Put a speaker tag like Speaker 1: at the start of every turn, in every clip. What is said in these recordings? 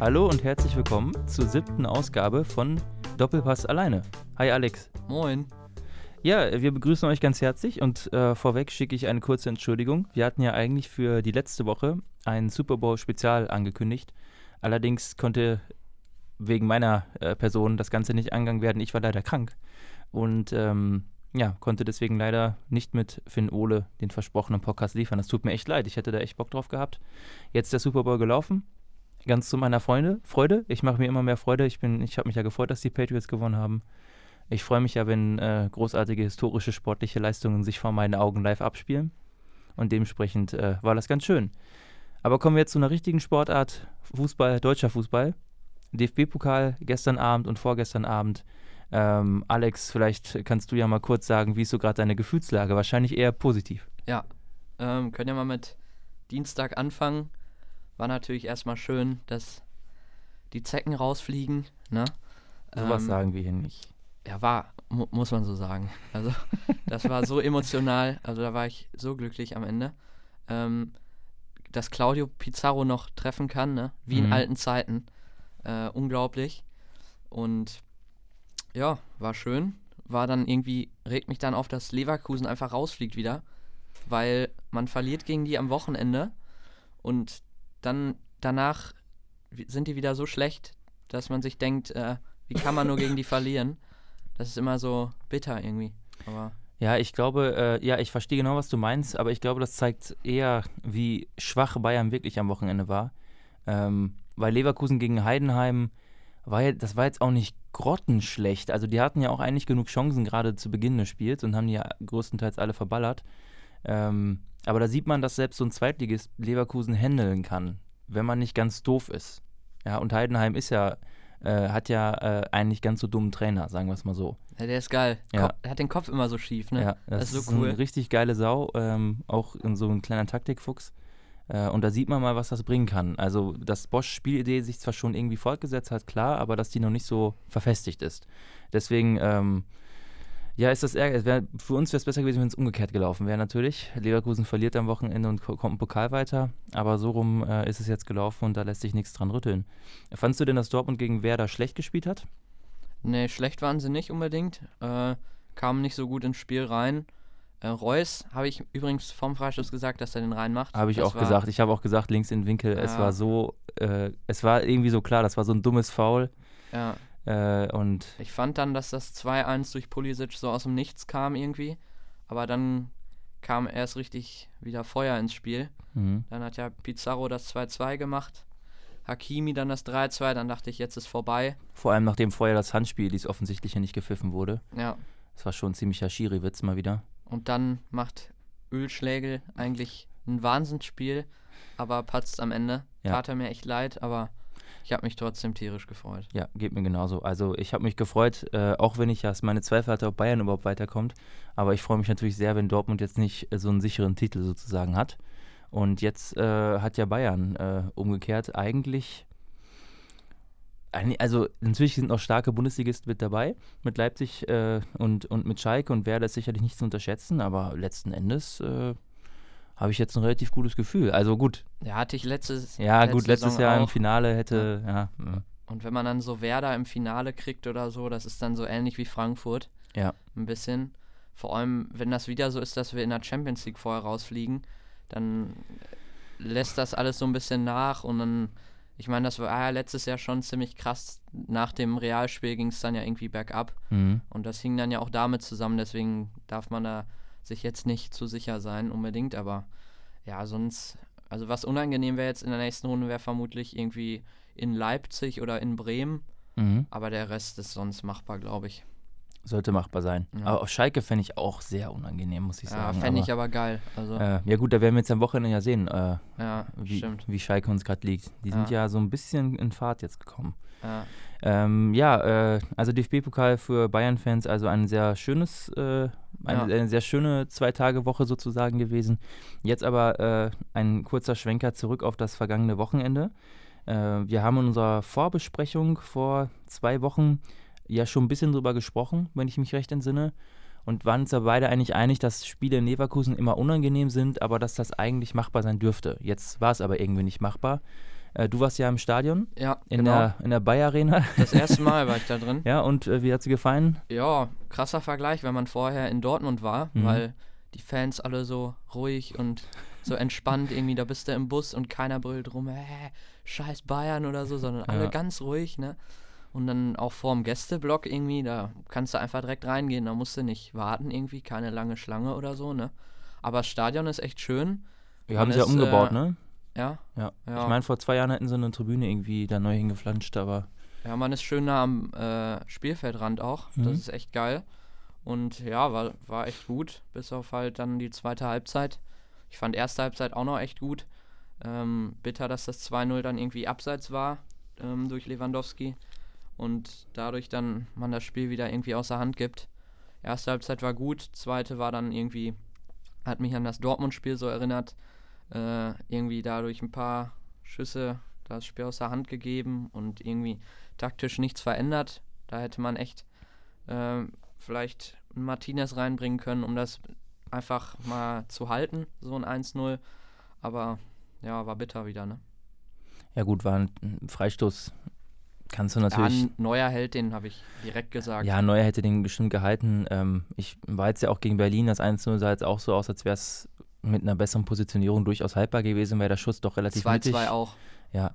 Speaker 1: Hallo und herzlich willkommen zur siebten Ausgabe von Doppelpass alleine. Hi Alex.
Speaker 2: Moin.
Speaker 1: Ja, wir begrüßen euch ganz herzlich und äh, vorweg schicke ich eine kurze Entschuldigung. Wir hatten ja eigentlich für die letzte Woche ein Super Bowl Spezial angekündigt. Allerdings konnte wegen meiner äh, Person das Ganze nicht angegangen werden. Ich war leider krank und ähm, ja, konnte deswegen leider nicht mit Finn Ole den versprochenen Podcast liefern. Das tut mir echt leid. Ich hätte da echt Bock drauf gehabt. Jetzt ist der Super Bowl gelaufen. Ganz zu meiner Freunde, Freude. Ich mache mir immer mehr Freude. Ich, ich habe mich ja gefreut, dass die Patriots gewonnen haben. Ich freue mich ja, wenn äh, großartige historische sportliche Leistungen sich vor meinen Augen live abspielen. Und dementsprechend äh, war das ganz schön. Aber kommen wir jetzt zu einer richtigen Sportart: Fußball, deutscher Fußball. DFB-Pokal gestern Abend und vorgestern Abend ähm, Alex, vielleicht kannst du ja mal kurz sagen, wie ist so gerade deine Gefühlslage? Wahrscheinlich eher positiv.
Speaker 2: Ja, ähm, können ja mal mit Dienstag anfangen. War natürlich erstmal schön, dass die Zecken rausfliegen. Ne?
Speaker 1: So was ähm, sagen wir hier nicht.
Speaker 2: Ja, war, mu muss man so sagen. Also, das war so emotional. Also, da war ich so glücklich am Ende. Ähm, dass Claudio Pizarro noch treffen kann, ne? wie mhm. in alten Zeiten. Äh, unglaublich. Und ja, war schön. War dann irgendwie, regt mich dann auf, dass Leverkusen einfach rausfliegt wieder. Weil man verliert gegen die am Wochenende und dann danach sind die wieder so schlecht, dass man sich denkt, äh, wie kann man nur gegen die verlieren? Das ist immer so bitter irgendwie. Aber
Speaker 1: ja, ich glaube, äh, ja, ich verstehe genau, was du meinst, aber ich glaube, das zeigt eher, wie schwach Bayern wirklich am Wochenende war. Ähm, weil Leverkusen gegen Heidenheim war das war jetzt auch nicht grottenschlecht. Also die hatten ja auch eigentlich genug Chancen gerade zu Beginn des Spiels und haben die ja größtenteils alle verballert. Ähm, aber da sieht man, dass selbst so ein Zweitligist Leverkusen handeln kann, wenn man nicht ganz doof ist. Ja, und Heidenheim ist ja, äh, hat ja äh, eigentlich ganz so dummen Trainer, sagen wir es mal so.
Speaker 2: Ja, der ist geil.
Speaker 1: Ja.
Speaker 2: er hat den Kopf immer so schief, ne?
Speaker 1: Ja, das, das ist so cool. Eine richtig geile Sau, ähm, auch in so ein kleiner Taktikfuchs. Äh, und da sieht man mal, was das bringen kann. Also, dass Bosch-Spielidee sich zwar schon irgendwie fortgesetzt hat, klar, aber dass die noch nicht so verfestigt ist. Deswegen, ähm, ja, ist das ärgerlich. Für uns wäre es besser gewesen, wenn es umgekehrt gelaufen wäre, natürlich. Leverkusen verliert am Wochenende und kommt im Pokal weiter. Aber so rum äh, ist es jetzt gelaufen und da lässt sich nichts dran rütteln. Fandest du denn, dass Dortmund gegen Werder schlecht gespielt hat?
Speaker 2: Nee, schlecht waren sie nicht unbedingt. Äh, kamen nicht so gut ins Spiel rein. Äh, Reus habe ich übrigens vom Freistoß gesagt, dass er den reinmacht.
Speaker 1: Habe ich das auch gesagt. Ich habe auch gesagt, links in den Winkel. Ja. Es war so, äh, es war irgendwie so klar, das war so ein dummes Foul.
Speaker 2: Ja.
Speaker 1: Äh, und
Speaker 2: ich fand dann, dass das 2-1 durch Pulisic so aus dem Nichts kam irgendwie. Aber dann kam erst richtig wieder Feuer ins Spiel. Mhm. Dann hat ja Pizarro das 2-2 gemacht. Hakimi dann das 3-2, dann dachte ich, jetzt ist vorbei.
Speaker 1: Vor allem nachdem vorher das Handspiel, dies offensichtlich nicht gepfiffen wurde.
Speaker 2: Ja.
Speaker 1: Das war schon ein ziemlicher Schiri-Witz mal wieder.
Speaker 2: Und dann macht Ölschlägel eigentlich ein Wahnsinnsspiel, aber patzt am Ende. Ja. Tat er mir echt leid, aber ich habe mich trotzdem tierisch gefreut.
Speaker 1: Ja, geht mir genauso. Also ich habe mich gefreut, äh, auch wenn ich ja meine Zweifel hatte, ob Bayern überhaupt weiterkommt. Aber ich freue mich natürlich sehr, wenn Dortmund jetzt nicht äh, so einen sicheren Titel sozusagen hat. Und jetzt äh, hat ja Bayern äh, umgekehrt eigentlich also natürlich sind noch starke Bundesligisten mit dabei, mit Leipzig äh, und, und mit Schalke und Werder ist sicherlich nicht zu unterschätzen, aber letzten Endes äh, habe ich jetzt ein relativ gutes Gefühl. Also gut.
Speaker 2: Ja, hatte ich letztes
Speaker 1: Ja, letzte gut, letztes Saison Jahr auch. im Finale hätte, ja. ja.
Speaker 2: Und wenn man dann so Werder im Finale kriegt oder so, das ist dann so ähnlich wie Frankfurt.
Speaker 1: Ja.
Speaker 2: Ein bisschen. Vor allem, wenn das wieder so ist, dass wir in der Champions League vorher rausfliegen, dann lässt das alles so ein bisschen nach und dann ich meine, das war ja letztes Jahr schon ziemlich krass. Nach dem Realspiel ging es dann ja irgendwie bergab.
Speaker 1: Mhm.
Speaker 2: Und das hing dann ja auch damit zusammen. Deswegen darf man da sich jetzt nicht zu sicher sein, unbedingt. Aber ja, sonst, also was unangenehm wäre jetzt in der nächsten Runde, wäre vermutlich irgendwie in Leipzig oder in Bremen.
Speaker 1: Mhm.
Speaker 2: Aber der Rest ist sonst machbar, glaube ich.
Speaker 1: Sollte machbar sein. Ja. Aber auf Schalke fände ich auch sehr unangenehm, muss ich sagen.
Speaker 2: Ja, fände ich aber geil. Also
Speaker 1: äh, ja gut, da werden wir jetzt am Wochenende ja sehen, äh,
Speaker 2: ja,
Speaker 1: wie, wie, Schalke uns gerade liegt. Die sind ja. so ein bisschen in Fahrt jetzt gekommen.
Speaker 2: Ja,
Speaker 1: ähm, ja äh, also DFB-Pokal für Bayern-Fans, also ein sehr schönes, äh, eine, eine, sehr schöne Zwei-Tage-Woche sozusagen gewesen. Jetzt aber äh, ein kurzer Schwenker zurück auf das vergangene Wochenende. Äh, wir haben in unserer Vorbesprechung vor zwei Wochen ja schon ein bisschen drüber gesprochen, wenn ich mich recht entsinne. Und waren uns ja beide eigentlich einig, dass Spiele in Leverkusen immer unangenehm sind, aber dass das eigentlich machbar sein dürfte. Jetzt war es aber irgendwie nicht machbar. Äh, du warst ja im Stadion
Speaker 2: Ja,
Speaker 1: in
Speaker 2: genau.
Speaker 1: der, in der Bayer Arena.
Speaker 2: Das erste Mal war ich da drin.
Speaker 1: ja, und äh, wie hat sie gefallen?
Speaker 2: Ja, krasser Vergleich, wenn man vorher in Dortmund war,
Speaker 1: Mhm.
Speaker 2: weil die Fans alle so ruhig und so entspannt irgendwie, da bist du im Bus und keiner brüllt rum, äh, scheiß Bayern oder so, sondern alle
Speaker 1: Ja.
Speaker 2: ganz ruhig, ne? Und dann auch vorm Gästeblock irgendwie, da kannst du einfach direkt reingehen, da musst du nicht warten irgendwie, keine lange Schlange oder so, ne? Aber das Stadion ist echt schön,
Speaker 1: Wir haben sie ja umgebaut,
Speaker 2: äh,
Speaker 1: ne?
Speaker 2: Ja.
Speaker 1: Ja.
Speaker 2: Ja.
Speaker 1: Ich meine, vor zwei Jahren hätten sie eine Tribüne irgendwie da neu hingeflanscht, aber
Speaker 2: Ja, man ist schön nah am äh, Spielfeldrand auch.
Speaker 1: Mhm.
Speaker 2: Das ist echt geil. Und ja, war, war echt gut, bis auf halt dann die zweite Halbzeit. Ich fand erste Halbzeit auch noch echt gut. Ähm, bitter, dass das 2-0 dann irgendwie abseits war ähm, durch Lewandowski und dadurch dann man das Spiel wieder irgendwie außer Hand gibt. Erste Halbzeit war gut, zweite war dann irgendwie, hat mich an das Dortmund-Spiel so erinnert. Äh, irgendwie dadurch ein paar Schüsse das Spiel außer Hand gegeben und irgendwie taktisch nichts verändert. Da hätte man echt ähm, vielleicht einen Martinez reinbringen können, um das einfach mal zu halten, so ein 1-0. Aber ja, war bitter wieder, ne?
Speaker 1: ja gut, war ein Freistoß. Kannst du
Speaker 2: Ja,
Speaker 1: natürlich.
Speaker 2: ein neuer Held, den habe ich direkt gesagt.
Speaker 1: Ja, Neuer hätte den bestimmt gehalten. Ähm, ich war jetzt ja auch gegen Berlin, das 1-0 sah jetzt auch so aus, als wäre es mit einer besseren Positionierung durchaus haltbar gewesen, weil der Schuss doch relativ mittig.
Speaker 2: 2-2 auch.
Speaker 1: Ja,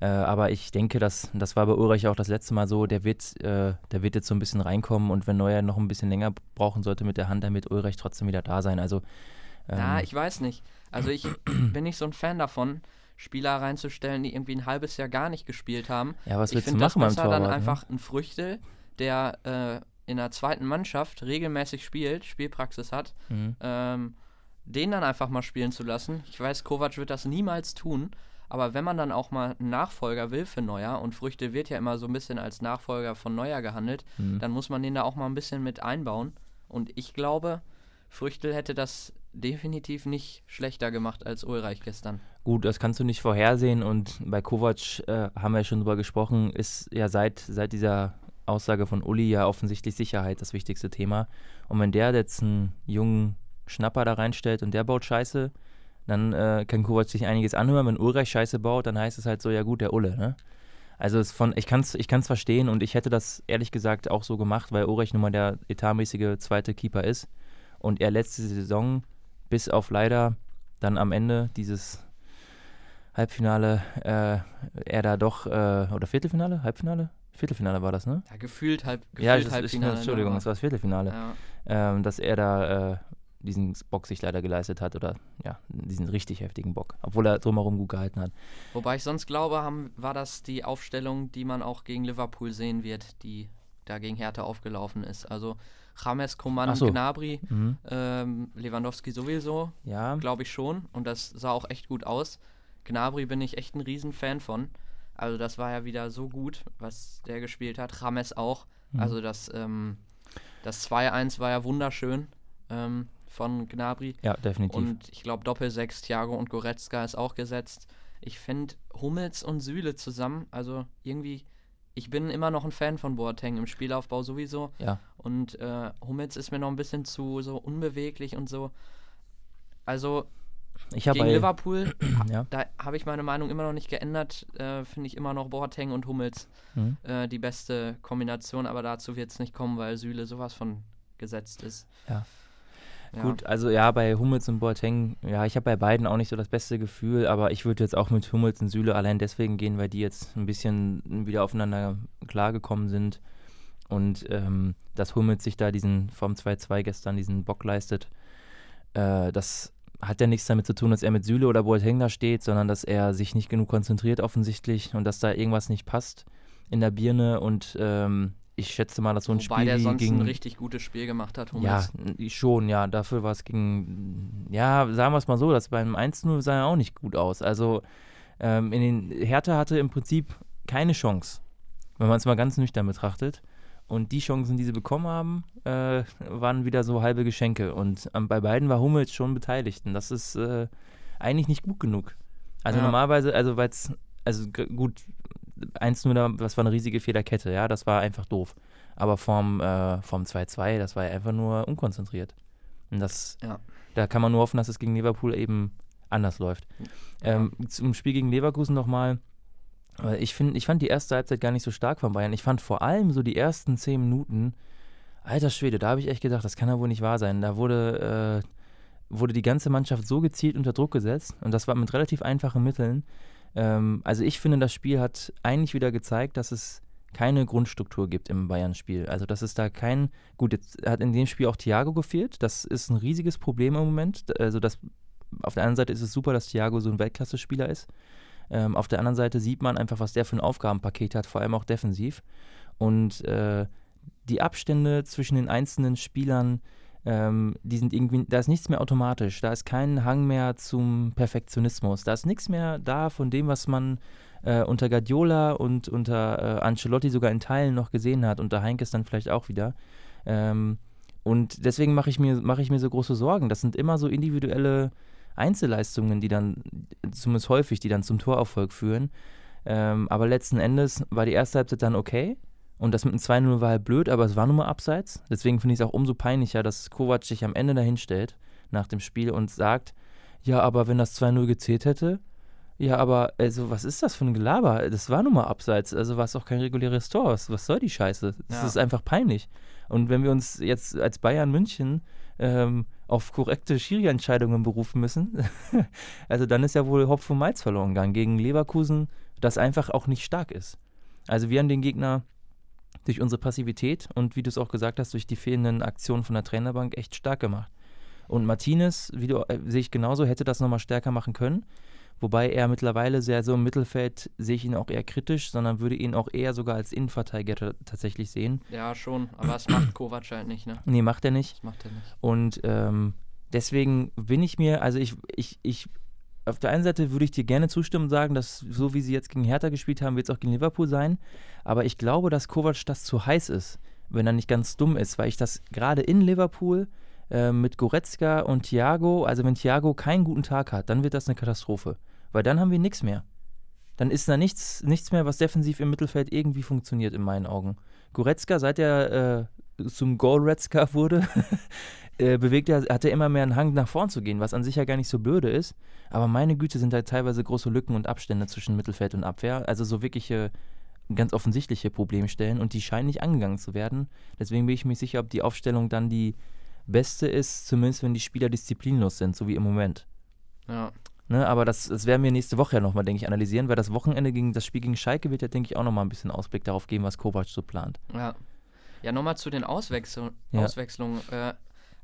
Speaker 1: äh, aber ich denke, dass, das war bei Ulreich auch das letzte Mal so, der wird, äh, der wird jetzt so ein bisschen reinkommen und wenn Neuer noch ein bisschen länger brauchen sollte mit der Hand, dann wird Ulreich trotzdem wieder da sein. Also, ähm,
Speaker 2: Ja, ich weiß nicht. Also ich bin nicht so ein Fan davon, Spieler reinzustellen, die irgendwie ein halbes Jahr gar nicht gespielt haben.
Speaker 1: ja, was
Speaker 2: ich
Speaker 1: willst du
Speaker 2: finde das
Speaker 1: machen beim
Speaker 2: besser
Speaker 1: Torwart?
Speaker 2: dann
Speaker 1: ne?
Speaker 2: einfach ein Früchtel, der äh, in der zweiten Mannschaft regelmäßig spielt, Spielpraxis hat,
Speaker 1: Mhm.
Speaker 2: ähm, den dann einfach mal spielen zu lassen. Ich weiß, Kovac wird das niemals tun, aber wenn man dann auch mal einen Nachfolger will für Neuer und Früchte wird ja immer so ein bisschen als Nachfolger von Neuer gehandelt,
Speaker 1: Mhm.
Speaker 2: dann muss man den da auch mal ein bisschen mit einbauen. Und ich glaube, Früchtel hätte das definitiv nicht schlechter gemacht als Ulreich gestern.
Speaker 1: Gut, das kannst du nicht vorhersehen und bei Kovac äh, haben wir ja schon drüber gesprochen, ist ja seit, seit dieser Aussage von Uli ja offensichtlich Sicherheit das wichtigste Thema. Und wenn der jetzt einen jungen Schnapper da reinstellt und der baut Scheiße, dann äh, kann Kovac sich einiges anhören. Wenn Ulreich Scheiße baut, dann heißt es halt so, ja gut, der Ulle, ne? Also es von, ich kann es ich kann's verstehen und ich hätte das ehrlich gesagt auch so gemacht, weil Ulreich nun mal der etatmäßige zweite Keeper ist und er letzte Saison bis auf leider dann am Ende dieses Halbfinale, äh, er da doch, äh, oder Viertelfinale? Halbfinale? Viertelfinale war das, ne?
Speaker 2: Ja, gefühlt halb gefühlt
Speaker 1: ja, das ist,
Speaker 2: Halbfinale. ne,
Speaker 1: Entschuldigung,
Speaker 2: aber-
Speaker 1: das war das Viertelfinale.
Speaker 2: ja.
Speaker 1: Ähm, dass er da äh, diesen Bock sich leider geleistet hat oder ja, diesen richtig heftigen Bock, obwohl er drumherum gut gehalten hat.
Speaker 2: Wobei ich sonst glaube, haben, war das die Aufstellung, die man auch gegen Liverpool sehen wird, die da gegen Hertha aufgelaufen ist. Also James, Coman,
Speaker 1: so.
Speaker 2: Gnabry,
Speaker 1: Mhm.
Speaker 2: ähm, Lewandowski sowieso,
Speaker 1: Ja,
Speaker 2: glaube ich schon. Und das sah auch echt gut aus. Gnabry bin ich echt ein Riesenfan von. Also das war ja wieder so gut, was der gespielt hat. James auch.
Speaker 1: Mhm.
Speaker 2: Also das, ähm, das 2-1 war ja wunderschön ähm, von Gnabry.
Speaker 1: ja, definitiv.
Speaker 2: Und ich glaube, Doppel-6, Thiago und Goretzka ist auch gesetzt. Ich finde Hummels und Süle zusammen, also irgendwie, ich bin immer noch ein Fan von Boateng im Spielaufbau sowieso.
Speaker 1: ja,
Speaker 2: Und äh, Hummels ist mir noch ein bisschen zu so unbeweglich und so. Also
Speaker 1: ich
Speaker 2: gegen
Speaker 1: bei,
Speaker 2: Liverpool,
Speaker 1: ja,
Speaker 2: da habe ich meine Meinung immer noch nicht geändert. Äh, finde ich immer noch Boateng und Hummels
Speaker 1: mhm.
Speaker 2: äh, die beste Kombination, aber dazu wird es nicht kommen, weil Süle sowas von gesetzt ist.
Speaker 1: Ja. Gut, also ja, bei Hummels und Boateng, ja, ich habe bei beiden auch nicht so das beste Gefühl, aber ich würde jetzt auch mit Hummels und Süle allein deswegen gehen, weil die jetzt ein bisschen wieder aufeinander klargekommen sind. Und ähm, dass Hummels sich da diesen vom 2-2 gestern diesen Bock leistet, äh, das hat ja nichts damit zu tun, dass er mit Süle oder Boateng da steht, sondern dass er sich nicht genug konzentriert offensichtlich und dass da irgendwas nicht passt in der Birne. Und ähm, ich schätze mal, dass so ein
Speaker 2: Wobei
Speaker 1: Spiel
Speaker 2: der
Speaker 1: wie
Speaker 2: sonst
Speaker 1: gegen
Speaker 2: ein richtig gutes Spiel gemacht hat,
Speaker 1: ja,
Speaker 2: Hummels.
Speaker 1: n- schon, ja. Dafür war es gegen, ja, sagen wir es mal so, dass beim 1-0 sah er auch nicht gut aus. Also ähm, in den Hertha hatte im Prinzip keine Chance, wenn man es mal ganz nüchtern betrachtet. Und die Chancen, die sie bekommen haben, äh, waren wieder so halbe Geschenke. Und ähm, bei beiden war Hummels schon beteiligt. Und das ist äh, eigentlich nicht gut genug. Also
Speaker 2: Ja.
Speaker 1: normalerweise, also weil es, also gut, 1-0, da- das war eine riesige Fehlerkette, ja, das war einfach doof. Aber vom, äh, vom 2-2, das war ja einfach nur unkonzentriert. Und das,
Speaker 2: Ja.
Speaker 1: da kann man nur hoffen, dass es gegen Liverpool eben anders läuft.
Speaker 2: Ja.
Speaker 1: Ähm, zum Spiel gegen Leverkusen nochmal. ich, find, ich fand die erste Halbzeit gar nicht so stark von Bayern. Ich fand vor allem so die ersten zehn Minuten, alter Schwede, da habe ich echt gedacht, das kann ja wohl nicht wahr sein. Da wurde, äh, wurde die ganze Mannschaft so gezielt unter Druck gesetzt und das war mit relativ einfachen Mitteln. Ähm, also ich finde, das Spiel hat eigentlich wieder gezeigt, dass es keine Grundstruktur gibt im Bayern-Spiel. Also dass es da kein, gut, jetzt hat in dem Spiel auch Thiago gefehlt. Das ist ein riesiges Problem im Moment. Also das, auf der einen Seite ist es super, dass Thiago so ein Weltklasse-Spieler ist. Ähm, auf der anderen Seite sieht man einfach, was der für ein Aufgabenpaket hat, vor allem auch defensiv. Und äh, die Abstände zwischen den einzelnen Spielern, ähm, die sind irgendwie, da ist nichts mehr automatisch, da ist kein Hang mehr zum Perfektionismus, da ist nichts mehr da von dem, was man äh, unter Guardiola und unter äh, Ancelotti sogar in Teilen noch gesehen hat, unter Heinkes dann vielleicht auch wieder. Ähm, und deswegen mache ich, mir, mach ich mir so große Sorgen. Das sind immer so individuelle Einzelleistungen, die dann, zumindest häufig, die dann zum Torerfolg führen. Ähm, aber letzten Endes war die erste Halbzeit dann okay. Und das mit dem 2-0 war halt blöd, aber es war nun mal abseits. Deswegen finde ich es auch umso peinlicher, dass Kovac sich am Ende dahin stellt nach dem Spiel und sagt, ja, aber wenn das 2-0 gezählt hätte, ja, aber also was ist das für ein Gelaber? Das war nun mal abseits, also war es auch kein reguläres Tor. Was, was soll die Scheiße? Das ja. ist einfach peinlich. Und wenn wir uns jetzt als Bayern München ähm, auf korrekte Schiri-Entscheidungen berufen müssen, also dann ist ja wohl Hopf und Malz verloren gegangen gegen Leverkusen, das einfach auch nicht stark ist. Also wir haben den Gegner durch unsere Passivität und wie du es auch gesagt hast, durch die fehlenden Aktionen von der Trainerbank echt stark gemacht. Und Martinez, wie du, äh, sehe ich genauso, hätte das nochmal stärker machen können. Wobei er mittlerweile sehr so im Mittelfeld sehe ich ihn auch eher kritisch, sondern würde ihn auch eher sogar als Innenverteidiger tatsächlich sehen.
Speaker 2: Ja, schon, aber das macht Kovac halt nicht, ne?
Speaker 1: Nee, macht er nicht.
Speaker 2: Das macht er nicht.
Speaker 1: Und ähm, deswegen bin ich mir, also ich, ich, ich, auf der einen Seite würde ich dir gerne zustimmen und sagen, dass so wie sie jetzt gegen Hertha gespielt haben, wird es auch gegen Liverpool sein. Aber ich glaube, dass Kovac das zu heiß ist, wenn er nicht ganz dumm ist, weil ich das gerade in Liverpool äh, mit Goretzka und Thiago, also wenn Thiago keinen guten Tag hat, dann wird das eine Katastrophe. Weil dann haben wir nichts mehr. Dann ist da nichts, nichts mehr, was defensiv im Mittelfeld irgendwie funktioniert, in meinen Augen. Goretzka, seit er äh, zum Goretzka wurde, äh, bewegt er, hat er immer mehr einen Hang nach vorn zu gehen, was an sich ja gar nicht so blöde ist. Aber meine Güte, sind da teilweise große Lücken und Abstände zwischen Mittelfeld und Abwehr. Also so wirkliche ganz offensichtliche Problemstellen und die scheinen nicht angegangen zu werden. Deswegen bin ich mir sicher, ob die Aufstellung dann die Beste ist, zumindest wenn die Spieler disziplinlos sind, so wie im Moment.
Speaker 2: Ja.
Speaker 1: Ne, aber das, das werden wir nächste Woche ja nochmal, denke ich, analysieren, weil das Wochenende gegen das Spiel gegen Schalke wird ja, denke ich, auch nochmal ein bisschen Ausblick darauf geben, was Kovac so plant.
Speaker 2: Ja. Ja, nochmal zu den Auswechsel ja. Auswechslungen. Äh,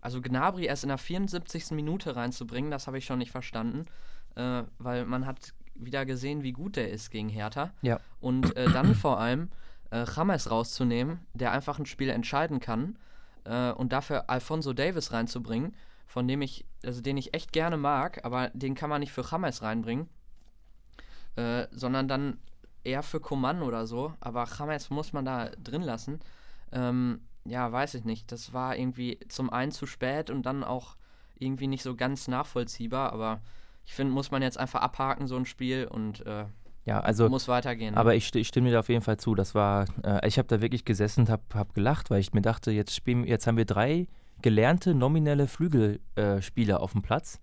Speaker 2: also Gnabry erst in der 74. Minute reinzubringen, das habe ich schon nicht verstanden, äh, weil man hat wieder gesehen, wie gut der ist gegen Hertha.
Speaker 1: Ja.
Speaker 2: Und äh, dann vor allem äh, James rauszunehmen, der einfach ein Spiel entscheiden kann äh, und dafür Alfonso Davis reinzubringen, von dem ich, also den ich echt gerne mag, aber den kann man nicht für James reinbringen, äh, sondern dann eher für Coman oder so. Aber James muss man da drin lassen. Ähm, ja, weiß ich nicht. Das war irgendwie zum einen zu spät und dann auch irgendwie nicht so ganz nachvollziehbar, aber ich finde, muss man jetzt einfach abhaken, so ein Spiel und äh,
Speaker 1: ja, also,
Speaker 2: muss weitergehen.
Speaker 1: Aber ich, ich, stimme dir da auf jeden Fall zu. Das war, äh, ich habe da wirklich gesessen und habe hab gelacht, weil ich mir dachte, jetzt, spielen, jetzt haben wir drei gelernte nominelle Flügelspieler äh, auf dem Platz.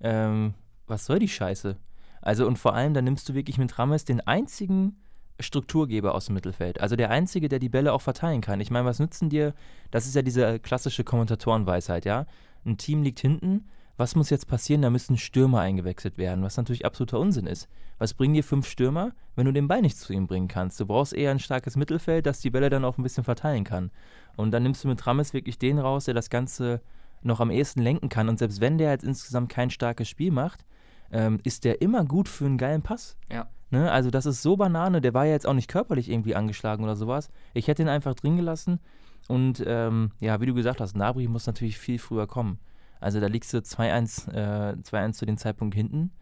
Speaker 1: Ähm, was soll die Scheiße? Also und vor allem, da nimmst du wirklich mit Rames den einzigen Strukturgeber aus dem Mittelfeld. Also der einzige, der die Bälle auch verteilen kann. Ich meine, was nützen dir? Das ist ja diese klassische Kommentatorenweisheit, ja? Ein Team liegt hinten, was muss jetzt passieren? Da müssen Stürmer eingewechselt werden, was natürlich absoluter Unsinn ist. Was bringen dir fünf Stürmer, wenn du den Ball nicht zu ihm bringen kannst? Du brauchst eher ein starkes Mittelfeld, das die Bälle dann auch ein bisschen verteilen kann. Und dann nimmst du mit Rames wirklich den raus, der das Ganze noch am ehesten lenken kann. Und selbst wenn der jetzt insgesamt kein starkes Spiel macht, ähm, ist der immer gut für einen geilen Pass.
Speaker 2: Ja.
Speaker 1: Ne? Also das ist so Banane, der war ja jetzt auch nicht körperlich irgendwie angeschlagen oder sowas. Ich hätte ihn einfach drin gelassen. Und ähm, ja, wie du gesagt hast, Nabri muss natürlich viel früher kommen. Also da liegst du 2-1 äh, zu dem Zeitpunkt hinten.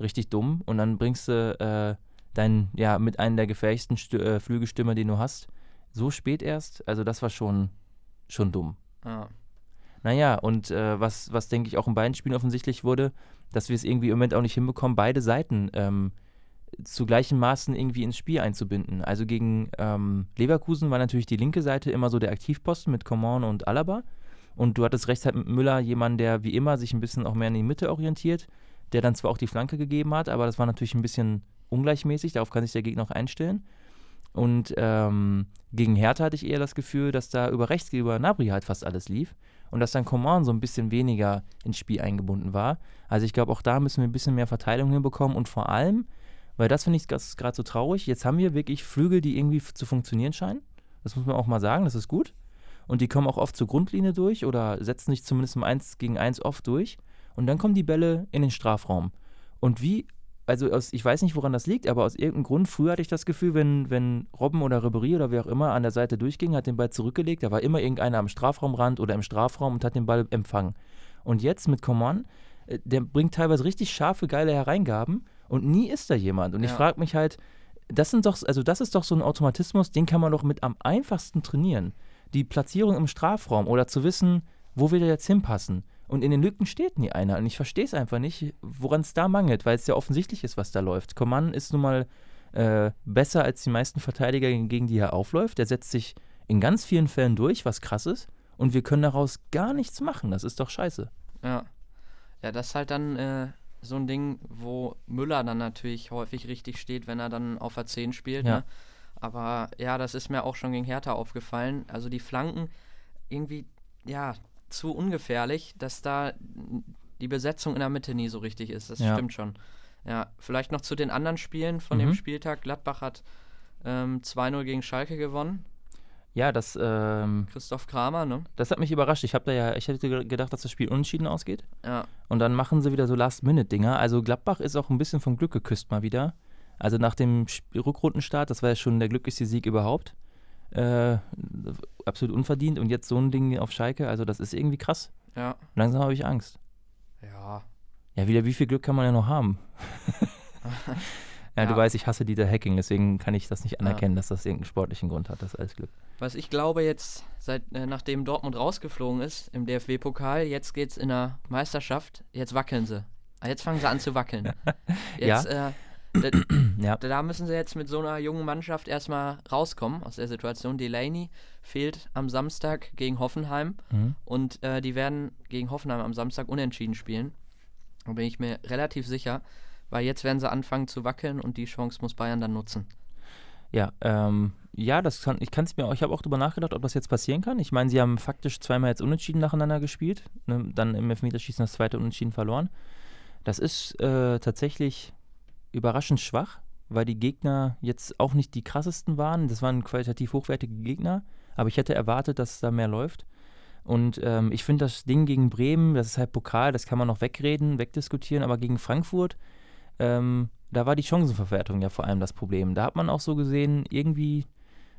Speaker 1: Richtig dumm. Und dann bringst du äh, deinen, ja, mit einem der gefährlichsten Stü äh, Flügelstürmer, den du hast, so spät erst. Also das war schon, schon dumm.
Speaker 2: Ja.
Speaker 1: Naja, und äh, was, was denke ich auch in beiden Spielen offensichtlich wurde, dass wir es irgendwie im Moment auch nicht hinbekommen, beide Seiten ähm, zu gleichen Maßen irgendwie ins Spiel einzubinden. Also gegen ähm, Leverkusen war natürlich die linke Seite immer so der Aktivposten mit Coman und Alaba. Und du hattest rechts halt mit Müller jemanden, der wie immer sich ein bisschen auch mehr in die Mitte orientiert, der dann zwar auch die Flanke gegeben hat, aber das war natürlich ein bisschen ungleichmäßig, darauf kann sich der Gegner auch einstellen. Und ähm, gegen Hertha hatte ich eher das Gefühl, dass da über rechts, über Nabri halt fast alles lief und dass dann Coman so ein bisschen weniger ins Spiel eingebunden war. Also ich glaube, auch da müssen wir ein bisschen mehr Verteilung hinbekommen und vor allem, weil das finde ich gerade so traurig, jetzt haben wir wirklich Flügel, die irgendwie zu funktionieren scheinen. Das muss man auch mal sagen, das ist gut. Und die kommen auch oft zur Grundlinie durch oder setzen sich zumindest im 1 gegen 1 oft durch. Und dann kommen die Bälle in den Strafraum. Und wie also aus, ich weiß nicht, woran das liegt, aber aus irgendeinem Grund, früher hatte ich das Gefühl, wenn, wenn Robben oder Ribery oder wer auch immer an der Seite durchging, hat den Ball zurückgelegt, da war immer irgendeiner am Strafraumrand oder im Strafraum und hat den Ball empfangen. Und jetzt mit Coman, äh, der bringt teilweise richtig scharfe, geile Hereingaben und nie ist da jemand. Und ja. ich frage mich halt, das sind doch, also das ist doch so ein Automatismus, den kann man doch mit am einfachsten trainieren. Die Platzierung im Strafraum oder zu wissen, wo will der jetzt hinpassen? Und in den Lücken steht nie einer. Und ich verstehe es einfach nicht, woran es da mangelt, weil es ja offensichtlich ist, was da läuft. Coman ist nun mal äh, besser als die meisten Verteidiger, gegen die er aufläuft. Er setzt sich in ganz vielen Fällen durch, was krass ist. Und wir können daraus gar nichts machen. Das ist doch scheiße.
Speaker 2: Ja. Ja, das ist halt dann äh, so ein Ding, wo Müller dann natürlich häufig richtig steht, wenn er dann auf der 10 spielt. Ja. Ne? Aber ja, das ist mir auch schon gegen Hertha aufgefallen. Also die Flanken irgendwie, ja, zu ungefährlich, dass da die Besetzung in der Mitte nie so richtig ist. Das ja. stimmt schon. Ja, vielleicht noch zu den anderen Spielen von mhm. dem Spieltag. Gladbach hat ähm, 2-0 gegen Schalke gewonnen.
Speaker 1: Ja, das. Ähm,
Speaker 2: Christoph Kramer, ne?
Speaker 1: Das hat mich überrascht. Ich habe da ja, ich hätte gedacht, dass das Spiel unentschieden ausgeht.
Speaker 2: Ja.
Speaker 1: Und dann machen sie wieder so Last-Minute-Dinger. Also Gladbach ist auch ein bisschen vom Glück geküsst mal wieder. Also nach dem Rückrundenstart, das war ja schon der glücklichste Sieg überhaupt. Äh, absolut unverdient und jetzt so ein Ding auf Schalke, also das ist irgendwie krass.
Speaker 2: Ja.
Speaker 1: Langsam habe ich Angst.
Speaker 2: Ja.
Speaker 1: Ja, wieder, wie viel Glück kann man ja noch haben? ja, ja, du weißt, ich hasse Dieter Hacking, deswegen kann ich das nicht anerkennen, ja. dass das irgendeinen sportlichen Grund hat, das alles Glück.
Speaker 2: Was ich glaube jetzt, seit äh, nachdem Dortmund rausgeflogen ist im DFB-Pokal, jetzt geht es in der Meisterschaft, jetzt wackeln sie. Ah, jetzt fangen sie an zu wackeln. Jetzt, ja. Äh, da, ja. da müssen sie jetzt mit so einer jungen Mannschaft erstmal rauskommen aus der Situation. Delaney fehlt am Samstag gegen Hoffenheim mhm. und äh, die werden gegen Hoffenheim am Samstag unentschieden spielen. Da bin ich mir relativ sicher, weil jetzt werden sie anfangen zu wackeln und die Chance muss Bayern dann nutzen.
Speaker 1: Ja, ähm, ja, das kann, ich kann es mir auch, ich habe auch darüber nachgedacht, ob das jetzt passieren kann. Ich meine, sie haben faktisch zweimal jetzt unentschieden nacheinander gespielt, ne, dann im Elfmeterschießen das zweite Unentschieden verloren. Das ist äh, tatsächlich überraschend schwach, weil die Gegner jetzt auch nicht die krassesten waren. Das waren qualitativ hochwertige Gegner, aber ich hätte erwartet, dass da mehr läuft. Und ähm, ich finde das Ding gegen Bremen, das ist halt Pokal, das kann man noch wegreden, wegdiskutieren, aber gegen Frankfurt, ähm, da war die Chancenverwertung ja vor allem das Problem. Da hat man auch so gesehen, irgendwie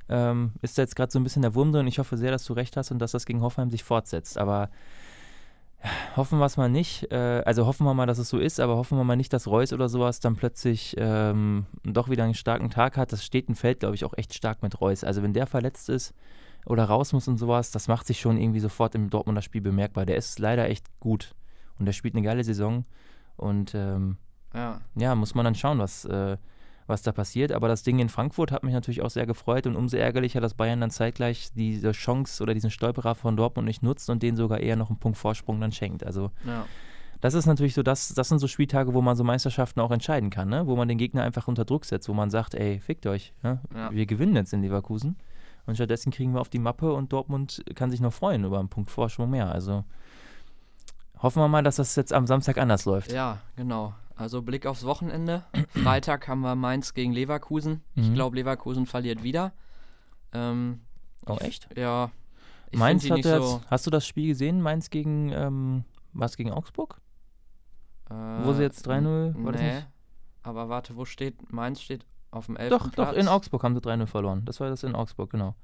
Speaker 1: ähm, ist da jetzt gerade so ein bisschen der Wurm drin. Ich hoffe sehr, dass du recht hast und dass das gegen Hoffenheim sich fortsetzt. Aber Hoffen wir es mal nicht. Äh, also hoffen wir mal, dass es so ist, aber hoffen wir mal nicht, dass Reus oder sowas dann plötzlich ähm, doch wieder einen starken Tag hat. Das steht und fällt, glaube ich, auch echt stark mit Reus. Also wenn der verletzt ist oder raus muss und sowas, das macht sich schon irgendwie sofort im Dortmunder Spiel bemerkbar. Der ist leider echt gut und der spielt eine geile Saison. Und ähm, ja. ja. muss man dann schauen, was, äh, was da passiert. Aber das Ding in Frankfurt hat mich natürlich auch sehr gefreut und umso ärgerlicher, dass Bayern dann zeitgleich diese Chance oder diesen Stolperer von Dortmund nicht nutzt und denen sogar eher noch einen Punkt Vorsprung dann schenkt. Also ja. das ist natürlich so, das, das sind so Spieltage, wo man so Meisterschaften auch entscheiden kann, ne? wo man den Gegner einfach unter Druck setzt, wo man sagt, ey, fickt euch, ne? ja. wir gewinnen jetzt in Leverkusen. Und stattdessen kriegen wir auf die Mappe und Dortmund kann sich noch freuen über einen Punkt Vorsprung mehr. Also hoffen wir mal, dass das jetzt am Samstag anders läuft.
Speaker 2: Ja, genau. Also Blick aufs Wochenende. Freitag haben wir Mainz gegen Leverkusen. Mhm. Ich glaube, Leverkusen verliert wieder. Ähm,
Speaker 1: oh, echt?
Speaker 2: Ja.
Speaker 1: Mainz hat jetzt, so hast du das Spiel gesehen? Mainz gegen, ähm, was gegen Augsburg? Äh, wo sie jetzt 3-0?
Speaker 2: Nee. Aber warte, wo steht, Mainz steht auf dem 11.
Speaker 1: Doch, Platz. doch, in Augsburg haben sie 3-0 verloren. Das war das in Augsburg, genau.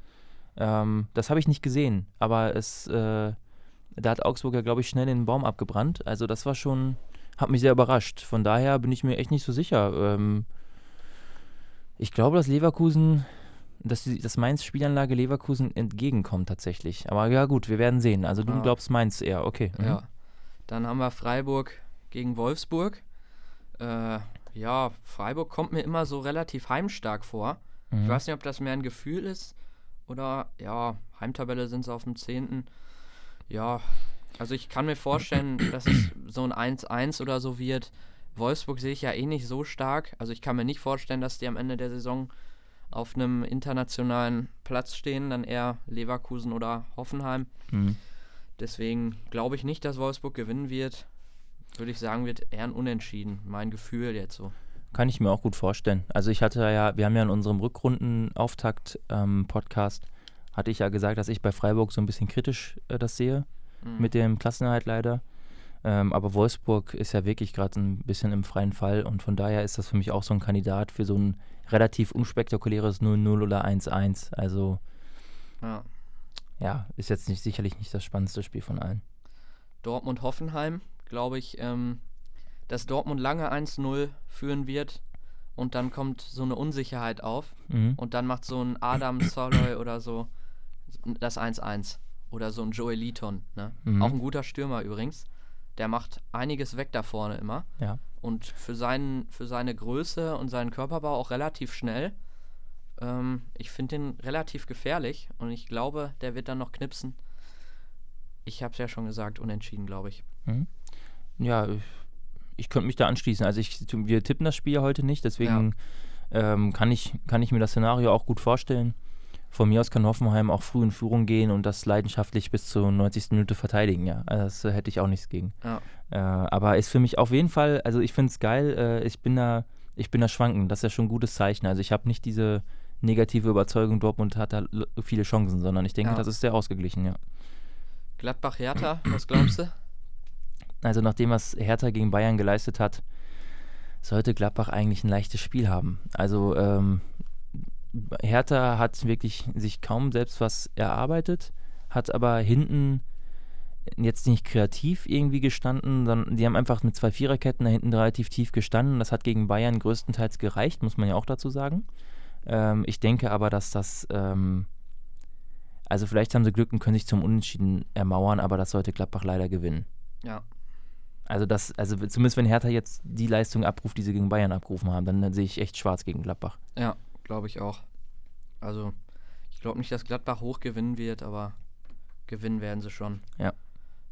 Speaker 1: Ähm, das habe ich nicht gesehen, aber es, äh, da hat Augsburg ja, glaube ich, schnell den Baum abgebrannt. Also das war schon, hat mich sehr überrascht. Von daher bin ich mir echt nicht so sicher. Ähm, ich glaube, dass Leverkusen, dass, die, dass Mainz Spielanlage Leverkusen entgegenkommt tatsächlich. Aber ja gut, wir werden sehen. Also du ah. glaubst Mainz eher, okay.
Speaker 2: Mhm. Ja. Dann haben wir Freiburg gegen Wolfsburg. Äh, ja, Freiburg kommt mir immer so relativ heimstark vor. Mhm. Ich weiß nicht, ob das mehr ein Gefühl ist oder ja, Heimtabelle sind sie auf dem 10. Ja, also ich kann mir vorstellen, dass es so ein 1-1 oder so wird, Wolfsburg sehe ich ja eh nicht so stark. Also ich kann mir nicht vorstellen, dass die am Ende der Saison auf einem internationalen Platz stehen, dann eher Leverkusen oder Hoffenheim.
Speaker 1: Mhm.
Speaker 2: Deswegen glaube ich nicht, dass Wolfsburg gewinnen wird. Würde ich sagen, wird eher ein Unentschieden. Mein Gefühl jetzt so.
Speaker 1: Kann ich mir auch gut vorstellen. Also ich hatte ja, wir haben ja in unserem Rückrunden-Auftakt-Podcast, ähm, hatte ich ja gesagt, dass ich bei Freiburg so ein bisschen kritisch äh, das sehe,
Speaker 2: Mhm.
Speaker 1: mit dem Klassenerhalt leider. Ähm, aber Wolfsburg ist ja wirklich gerade ein bisschen im freien Fall und von daher ist das für mich auch so ein Kandidat für so ein relativ unspektakuläres 0-0 oder 1-1. Also
Speaker 2: Ja.
Speaker 1: ja, ist jetzt nicht, sicherlich nicht das spannendste Spiel von allen.
Speaker 2: Dortmund-Hoffenheim, glaube ich, ähm, dass Dortmund lange 1-0 führen wird und dann kommt so eine Unsicherheit auf
Speaker 1: Mhm.
Speaker 2: und dann macht so ein Adam Soloy oder so das 1-1 oder so ein Joey Liton, ne?
Speaker 1: Mhm.
Speaker 2: Auch ein guter Stürmer übrigens. Der macht einiges weg da vorne immer
Speaker 1: Ja.
Speaker 2: und für, seinen, für seine Größe und seinen Körperbau auch relativ schnell. Ähm, ich finde den relativ gefährlich und ich glaube, der wird dann noch knipsen. Ich habe es ja schon gesagt, unentschieden, glaube ich.
Speaker 1: Mhm. Ja, ich, ich könnte mich da anschließen. Also ich, wir tippen das Spiel heute nicht, deswegen ähm, kann, ich, kann ich mir das Szenario auch gut vorstellen. Von mir aus kann Hoffenheim auch früh in Führung gehen und das leidenschaftlich bis zur 90. Minute verteidigen, ja. Also das äh, hätte ich auch nichts gegen.
Speaker 2: Ja.
Speaker 1: Äh, aber ist für mich auf jeden Fall, also ich finde es geil, äh, ich bin da, ich bin da schwanken, das ist ja schon ein gutes Zeichen. Also ich habe nicht diese negative Überzeugung, Dortmund hat da viele Chancen, sondern ich denke,
Speaker 2: Ja.
Speaker 1: das ist sehr ausgeglichen, ja.
Speaker 2: Gladbach-Hertha, was glaubst du?
Speaker 1: Also nachdem was Hertha gegen Bayern geleistet hat, sollte Gladbach eigentlich ein leichtes Spiel haben. Also ähm, Hertha hat wirklich sich kaum selbst was erarbeitet, hat aber hinten jetzt nicht kreativ irgendwie gestanden, sondern die haben einfach mit zwei Viererketten da hinten relativ tief gestanden. Das hat gegen Bayern größtenteils gereicht, muss man ja auch dazu sagen. Ähm, ich denke aber, dass das, ähm, also vielleicht haben sie Glück und können sich zum Unentschieden ermauern, aber das sollte Gladbach leider gewinnen.
Speaker 2: Ja.
Speaker 1: Also das, also zumindest wenn Hertha jetzt die Leistung abruft, die sie gegen Bayern abgerufen haben, dann, dann sehe ich echt schwarz gegen Gladbach.
Speaker 2: Ja, glaube ich auch. Also, ich glaube nicht, dass Gladbach hoch gewinnen wird, aber gewinnen werden sie schon.
Speaker 1: Ja.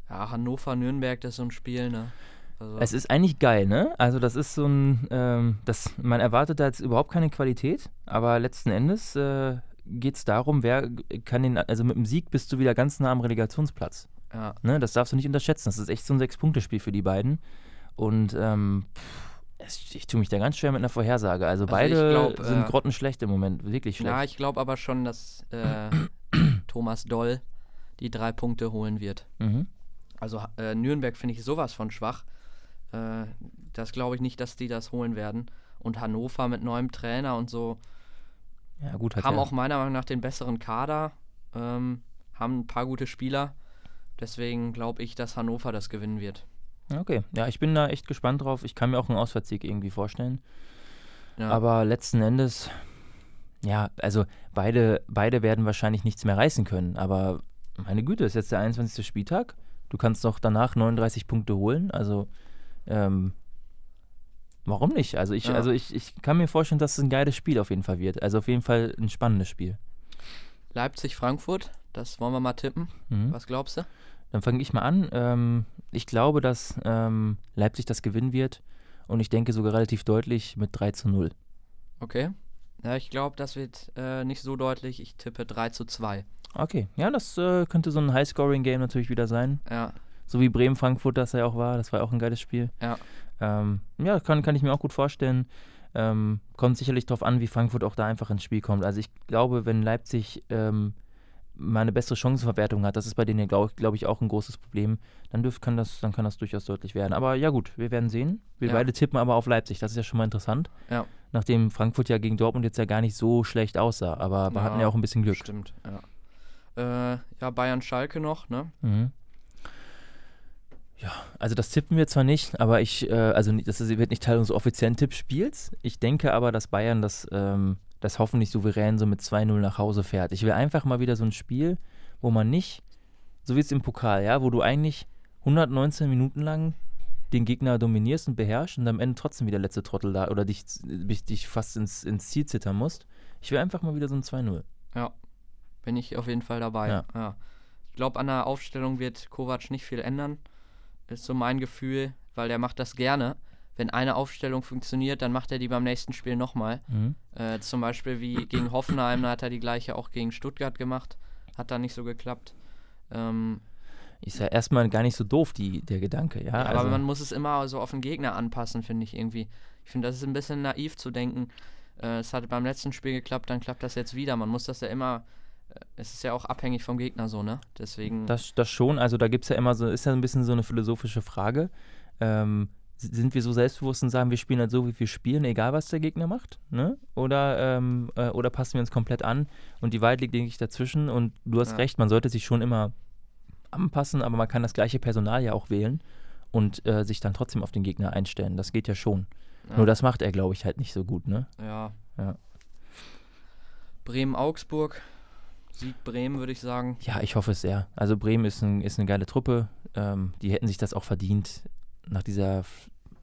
Speaker 2: Ja, Hannover-Nürnberg, das ist so ein Spiel, ne? Also,
Speaker 1: Es ist eigentlich geil, ne? Also das ist so ein, ähm, das, man erwartet da jetzt überhaupt keine Qualität, aber letzten Endes äh, geht es darum, wer kann den, also mit dem Sieg bist du wieder ganz nah am Relegationsplatz.
Speaker 2: ja,
Speaker 1: Ne? Das darfst du nicht unterschätzen. Das ist echt so ein Sechs-Punkte-Spiel für die beiden. Und ähm, pff, ich tue mich da ganz schwer mit einer Vorhersage. Also,
Speaker 2: Also
Speaker 1: beide
Speaker 2: glaub,
Speaker 1: sind
Speaker 2: äh,
Speaker 1: grottenschlecht im Moment, wirklich schlecht.
Speaker 2: ja ich glaube aber schon, dass äh, Thomas Doll die drei Punkte holen wird.
Speaker 1: Mhm.
Speaker 2: Also äh, Nürnberg finde ich sowas von schwach. Äh, das glaube ich nicht, dass die das holen werden. Und Hannover mit neuem Trainer und so
Speaker 1: Ja, gut,
Speaker 2: haben
Speaker 1: ja,
Speaker 2: auch meiner Meinung nach den besseren Kader, ähm, haben ein paar gute Spieler. Deswegen glaube ich, dass Hannover das gewinnen wird.
Speaker 1: Okay, ja, ich bin da echt gespannt drauf. Ich kann mir auch einen Auswärtssieg irgendwie vorstellen.
Speaker 2: Ja,
Speaker 1: Aber letzten Endes, ja, also beide, beide werden wahrscheinlich nichts mehr reißen können. Aber meine Güte, ist jetzt der 21. Spieltag. Du kannst doch danach 39 Punkte holen. Also, ähm, warum nicht? Also ich,
Speaker 2: Ja.
Speaker 1: also ich, ich kann mir vorstellen, dass es ein geiles Spiel auf jeden Fall wird. Also auf jeden Fall ein spannendes Spiel.
Speaker 2: Leipzig-Frankfurt, das wollen wir mal tippen.
Speaker 1: Mhm.
Speaker 2: Was glaubst du?
Speaker 1: Dann fange ich mal an. Ähm, ich glaube, dass ähm, Leipzig das gewinnen wird. Und ich denke sogar relativ deutlich mit 3 zu 0.
Speaker 2: Okay. Ja, ich glaube, das wird äh, nicht so deutlich. Ich tippe 3 zu 2.
Speaker 1: Okay, ja, das äh, könnte so ein High-Scoring-Game natürlich wieder sein.
Speaker 2: Ja,
Speaker 1: So wie Bremen-Frankfurt das ja auch war. Das war auch ein geiles Spiel.
Speaker 2: Ja.
Speaker 1: Ähm, ja, kann, kann ich mir auch gut vorstellen. Ähm, kommt sicherlich darauf an, wie Frankfurt auch da einfach ins Spiel kommt. Also ich glaube, wenn Leipzig ähm, mal eine bessere Chancenverwertung hat, das ist bei denen glaube glaub ich, auch ein großes Problem, dann, dürf, kann das, dann kann das durchaus deutlich werden. Aber ja gut, wir werden sehen. Wir
Speaker 2: Ja.
Speaker 1: beide tippen aber auf Leipzig. Das ist ja schon mal interessant.
Speaker 2: Ja.
Speaker 1: Nachdem Frankfurt ja gegen Dortmund jetzt ja gar nicht so schlecht aussah. Aber wir
Speaker 2: Ja,
Speaker 1: hatten ja auch ein bisschen Glück.
Speaker 2: stimmt. Ja, äh, ja Bayern-Schalke noch, ne?
Speaker 1: Mhm. Ja, also das tippen wir zwar nicht, aber ich, äh, also das wird nicht Teil unseres offiziellen Tippspiels. Ich denke aber, dass Bayern das, ähm, das hoffentlich souverän so mit 2-0 nach Hause fährt. Ich will einfach mal wieder so ein Spiel, wo man nicht, so wie es im Pokal, ja, wo du eigentlich 119 Minuten lang den Gegner dominierst und beherrschst und am Ende trotzdem wieder letzte Trottel da oder dich, dich, dich fast ins, ins Ziel zittern musst. Ich will einfach mal wieder so ein 2-0.
Speaker 2: Ja, bin ich auf jeden Fall dabei.
Speaker 1: Ja.
Speaker 2: Ja. Ich glaube, an der Aufstellung wird Kovac nicht viel ändern. Ist so mein Gefühl, weil der macht das gerne, wenn eine Aufstellung funktioniert, dann macht er die beim nächsten Spiel nochmal.
Speaker 1: Mhm.
Speaker 2: Äh, zum Beispiel wie gegen Hoffenheim, da hat er die gleiche auch gegen Stuttgart gemacht. Hat da nicht so geklappt. Ähm,
Speaker 1: Ist ja erstmal gar nicht so doof, die, der Gedanke, ja.
Speaker 2: aber
Speaker 1: also,
Speaker 2: man muss es immer so auf den Gegner anpassen, finde ich irgendwie. Ich finde, das ist ein bisschen naiv zu denken, äh, es hat beim letzten Spiel geklappt, dann klappt das jetzt wieder. Man muss das ja immer, äh, es ist ja auch abhängig vom Gegner so, ne? Deswegen.
Speaker 1: Das, das schon, also da gibt es ja immer so, ist ja ein bisschen so eine philosophische Frage. Ähm, sind wir so selbstbewusst und sagen, wir spielen halt so, wie wir spielen, egal was der Gegner macht? Ne? Oder, ähm, äh, oder passen wir uns komplett an? Und die Wahrheit liegt, denke ich, dazwischen. Und du hast
Speaker 2: Ja.
Speaker 1: recht, man sollte sich schon immer anpassen, aber man kann das gleiche Personal ja auch wählen und äh, sich dann trotzdem auf den Gegner einstellen. Das geht ja schon.
Speaker 2: ja,
Speaker 1: Nur das macht er, glaube ich, halt nicht so gut, ne?
Speaker 2: Ja.
Speaker 1: Ja.
Speaker 2: Bremen-Augsburg. Sieg Bremen, würde ich sagen.
Speaker 1: Ja, ich hoffe es sehr. Also Bremen ist, ein, ist eine geile Truppe. Ähm, die hätten sich das auch verdient. Nach dieser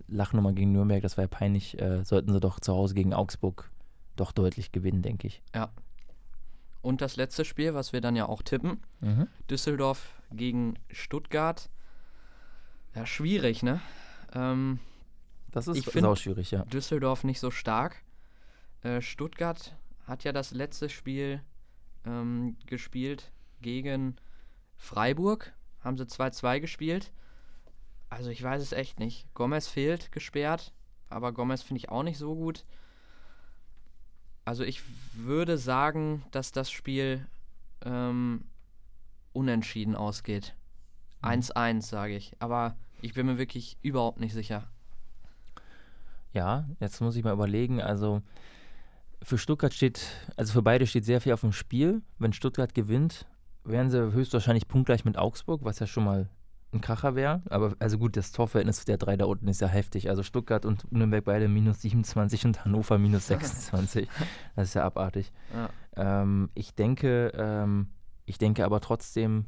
Speaker 1: Lachnummer gegen Nürnberg, das war ja peinlich, äh, sollten sie doch zu Hause gegen Augsburg doch deutlich gewinnen, denke ich.
Speaker 2: Und das letzte Spiel, was wir dann ja auch tippen.
Speaker 1: Mhm.
Speaker 2: Düsseldorf gegen Stuttgart. Ja, schwierig, ne? Ähm,
Speaker 1: Das ist
Speaker 2: Ich find-
Speaker 1: schwierig, ja.
Speaker 2: Düsseldorf nicht so stark. Äh, Stuttgart hat ja das letzte Spiel ähm, gespielt gegen Freiburg. Haben sie 2-2 gespielt. Also ich weiß es echt nicht. Gomez fehlt gesperrt, aber Gomez finde ich auch nicht so gut. Also ich würde sagen, dass das Spiel ähm, unentschieden ausgeht.
Speaker 1: Mhm.
Speaker 2: 1-1 sage ich. Aber ich bin mir wirklich überhaupt nicht sicher.
Speaker 1: Ja, jetzt muss ich mal überlegen. Also für Stuttgart steht, also für beide steht sehr viel auf dem Spiel. Wenn Stuttgart gewinnt, wären sie höchstwahrscheinlich punktgleich mit Augsburg, was ja schon mal ein Kracher wäre. Aber also gut, das Torverhältnis der drei da unten ist ja heftig. Also Stuttgart und Nürnberg beide minus 27 und Hannover minus 26. das ist ja abartig.
Speaker 2: Ja.
Speaker 1: Ähm, ich denke, ähm, ich denke aber trotzdem,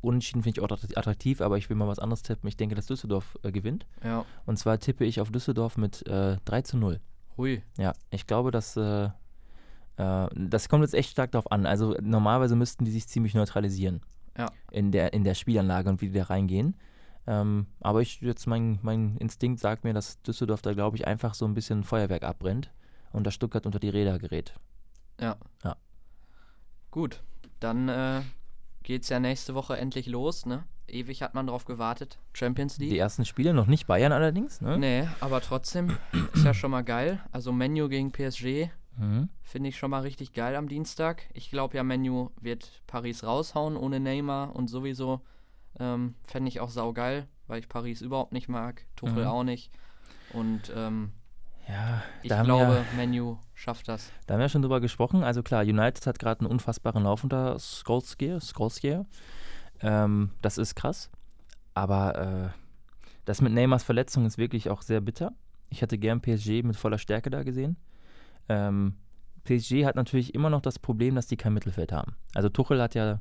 Speaker 1: unentschieden finde ich auch attraktiv, aber ich will mal was anderes tippen. Ich denke, dass Düsseldorf äh, gewinnt.
Speaker 2: Ja.
Speaker 1: Und zwar tippe ich auf Düsseldorf mit äh, 3 zu 0.
Speaker 2: Hui.
Speaker 1: Ja, ich glaube, dass äh, äh, das kommt jetzt echt stark darauf an. Also normalerweise müssten die sich ziemlich neutralisieren
Speaker 2: Ja.
Speaker 1: in, der, in der Spielanlage und wie die da reingehen. Ähm, aber ich jetzt mein, mein Instinkt sagt mir, dass Düsseldorf da, glaube ich, einfach so ein bisschen Feuerwerk abbrennt und dass Stuttgart unter die Räder gerät.
Speaker 2: Ja.
Speaker 1: Ja.
Speaker 2: Gut, dann äh, geht's ja nächste Woche endlich los, ne? Ewig hat man drauf gewartet. Champions League.
Speaker 1: Die ersten Spiele, noch nicht Bayern allerdings. Ne?
Speaker 2: Nee, aber trotzdem ist ja schon mal geil. Also Menu gegen PSG
Speaker 1: Mhm.
Speaker 2: finde ich schon mal richtig geil am Dienstag. Ich glaube ja, Menu wird Paris raushauen ohne Neymar und sowieso ähm, fände ich auch saugeil, weil ich Paris überhaupt nicht mag, Tuchel
Speaker 1: Mhm.
Speaker 2: auch nicht. Und ähm,
Speaker 1: Ja,
Speaker 2: ich glaube,
Speaker 1: wir,
Speaker 2: Menu schafft das.
Speaker 1: da haben wir schon drüber gesprochen. Also klar, United hat gerade einen unfassbaren Lauf unter. Solskjaer. Ähm, das ist krass. Aber äh, das mit Neymars Verletzung ist wirklich auch sehr bitter. Ich hätte gern PSG mit voller Stärke da gesehen. Ähm, PSG hat natürlich immer noch das Problem, dass die kein Mittelfeld haben. Also Tuchel hat ja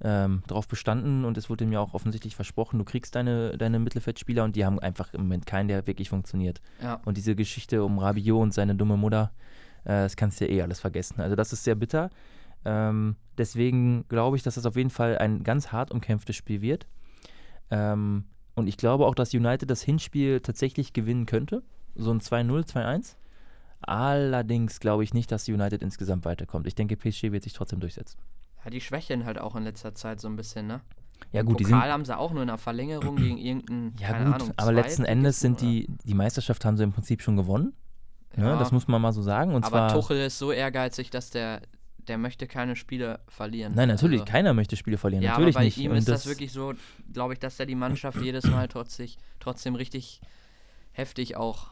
Speaker 1: ähm, darauf bestanden und es wurde ihm ja auch offensichtlich versprochen, du kriegst deine, deine Mittelfeldspieler und die haben einfach im Moment keinen, der wirklich funktioniert.
Speaker 2: Ja,
Speaker 1: Und diese Geschichte um Rabiot und seine dumme Mutter, äh, das kannst du ja eh alles vergessen. Also das ist sehr bitter. Ähm, deswegen glaube ich, dass das auf jeden Fall ein ganz hart umkämpftes Spiel wird. Ähm, und ich glaube auch, dass United das Hinspiel tatsächlich gewinnen könnte. So ein 2-0, 2-1. Allerdings glaube ich nicht, dass United insgesamt weiterkommt. Ich denke, PSG wird sich trotzdem durchsetzen.
Speaker 2: ja, die schwächeln halt auch in letzter Zeit so ein bisschen, ne?
Speaker 1: Ja gut, die
Speaker 2: Pokal
Speaker 1: sind
Speaker 2: haben sie auch nur in einer Verlängerung gegen irgendeinen,
Speaker 1: ja gut,
Speaker 2: Ahnung,
Speaker 1: aber letzten Endes sind
Speaker 2: Zweitligisten
Speaker 1: die die Meisterschaft haben sie im Prinzip schon gewonnen.
Speaker 2: oder-
Speaker 1: Ne?
Speaker 2: Ja,
Speaker 1: Das muss man mal so sagen. Und
Speaker 2: aber
Speaker 1: zwar
Speaker 2: Tuchel ist so ehrgeizig, dass der, der möchte keine Spiele verlieren.
Speaker 1: Nein, natürlich,
Speaker 2: Also,
Speaker 1: keiner möchte Spiele verlieren.
Speaker 2: ja,
Speaker 1: natürlich
Speaker 2: aber bei
Speaker 1: nicht.
Speaker 2: ihm ist das, wirklich so, glaube ich, dass er die Mannschaft jedes Mal trotzdem, trotzdem richtig heftig auch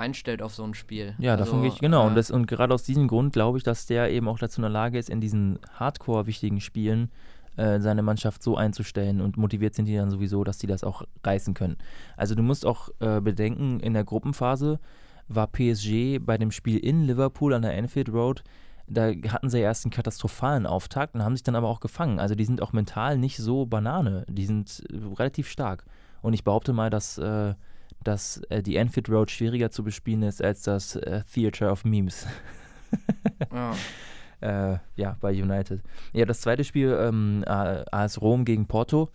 Speaker 2: einstellt auf so ein Spiel.
Speaker 1: Ja,
Speaker 2: also,
Speaker 1: davon gehe ich, genau.
Speaker 2: Äh,
Speaker 1: und, das, und gerade aus diesem Grund glaube ich, dass der eben auch dazu in der Lage ist, in diesen hardcore-wichtigen Spielen äh, seine Mannschaft so einzustellen und motiviert sind die dann sowieso, dass die das auch reißen können. Also du musst auch äh, bedenken, in der Gruppenphase war PSG bei dem Spiel in Liverpool an der Anfield Road, da hatten sie ja erst einen katastrophalen Auftakt und haben sich dann aber auch gefangen. Also die sind auch mental nicht so Banane, die sind äh, relativ stark. Und ich behaupte mal, dass, äh, dass äh, die Anfield Road schwieriger zu bespielen ist als das äh, Theater of Memes.
Speaker 2: ja.
Speaker 1: äh, ja, bei United. Ja, das zweite Spiel, ähm, AS Rom gegen Porto.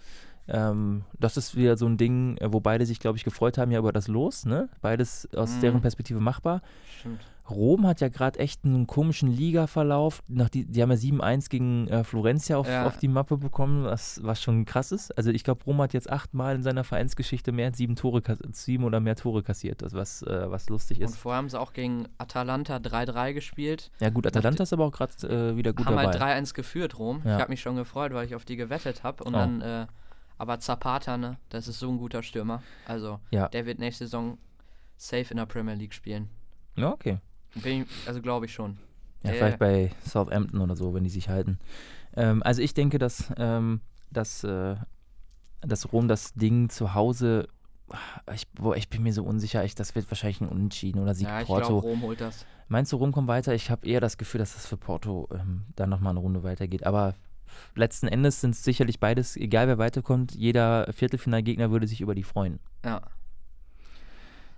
Speaker 1: Ähm, das ist wieder so ein Ding, äh, wo beide sich, glaube ich, gefreut haben ja über das Los, ne? Beides aus
Speaker 2: Mhm.
Speaker 1: deren Perspektive machbar.
Speaker 2: Stimmt.
Speaker 1: Rom hat ja gerade echt einen komischen Liga-Verlauf. Nach die, die haben ja 7-1 gegen äh, Florencia auf,
Speaker 2: Ja.
Speaker 1: auf die Mappe bekommen, was, was schon krass ist. Also ich glaube, Rom hat jetzt achtmal in seiner Vereinsgeschichte mehr als sieben Tore, sieben oder mehr Tore kassiert, also was, äh, was lustig
Speaker 2: Und
Speaker 1: ist.
Speaker 2: vorher haben sie auch gegen Atalanta 3-3 gespielt.
Speaker 1: Ja gut, Atalanta ist aber auch gerade äh, wieder gut
Speaker 2: haben
Speaker 1: dabei.
Speaker 2: halt 3-1 geführt, Rom.
Speaker 1: Ja.
Speaker 2: Ich habe mich schon gefreut, weil ich auf die gewettet habe. Und
Speaker 1: Oh.
Speaker 2: dann, äh, aber Zapata, ne, das ist so ein guter Stürmer. Also,
Speaker 1: Ja.
Speaker 2: der wird nächste Saison safe in der Premier League spielen.
Speaker 1: ja, okay.
Speaker 2: Ich, also glaube ich schon.
Speaker 1: Ja,
Speaker 2: Der-
Speaker 1: vielleicht bei Southampton oder so, wenn die sich halten. Ähm, also ich denke, dass, ähm, dass, äh, dass Rom das Ding zu Hause, ich, boah, ich bin mir so unsicher, ich, das wird wahrscheinlich ein Unentschieden oder Sieg
Speaker 2: ja, ich
Speaker 1: Porto.
Speaker 2: glaube, Rom holt das.
Speaker 1: Meinst du, Rom kommt weiter? Ich habe eher das Gefühl, dass das für Porto ähm, dann nochmal eine Runde weitergeht. Aber letzten Endes sind es sicherlich beides, egal wer weiterkommt, jeder Viertelfinalgegner würde sich über die freuen.
Speaker 2: Ja.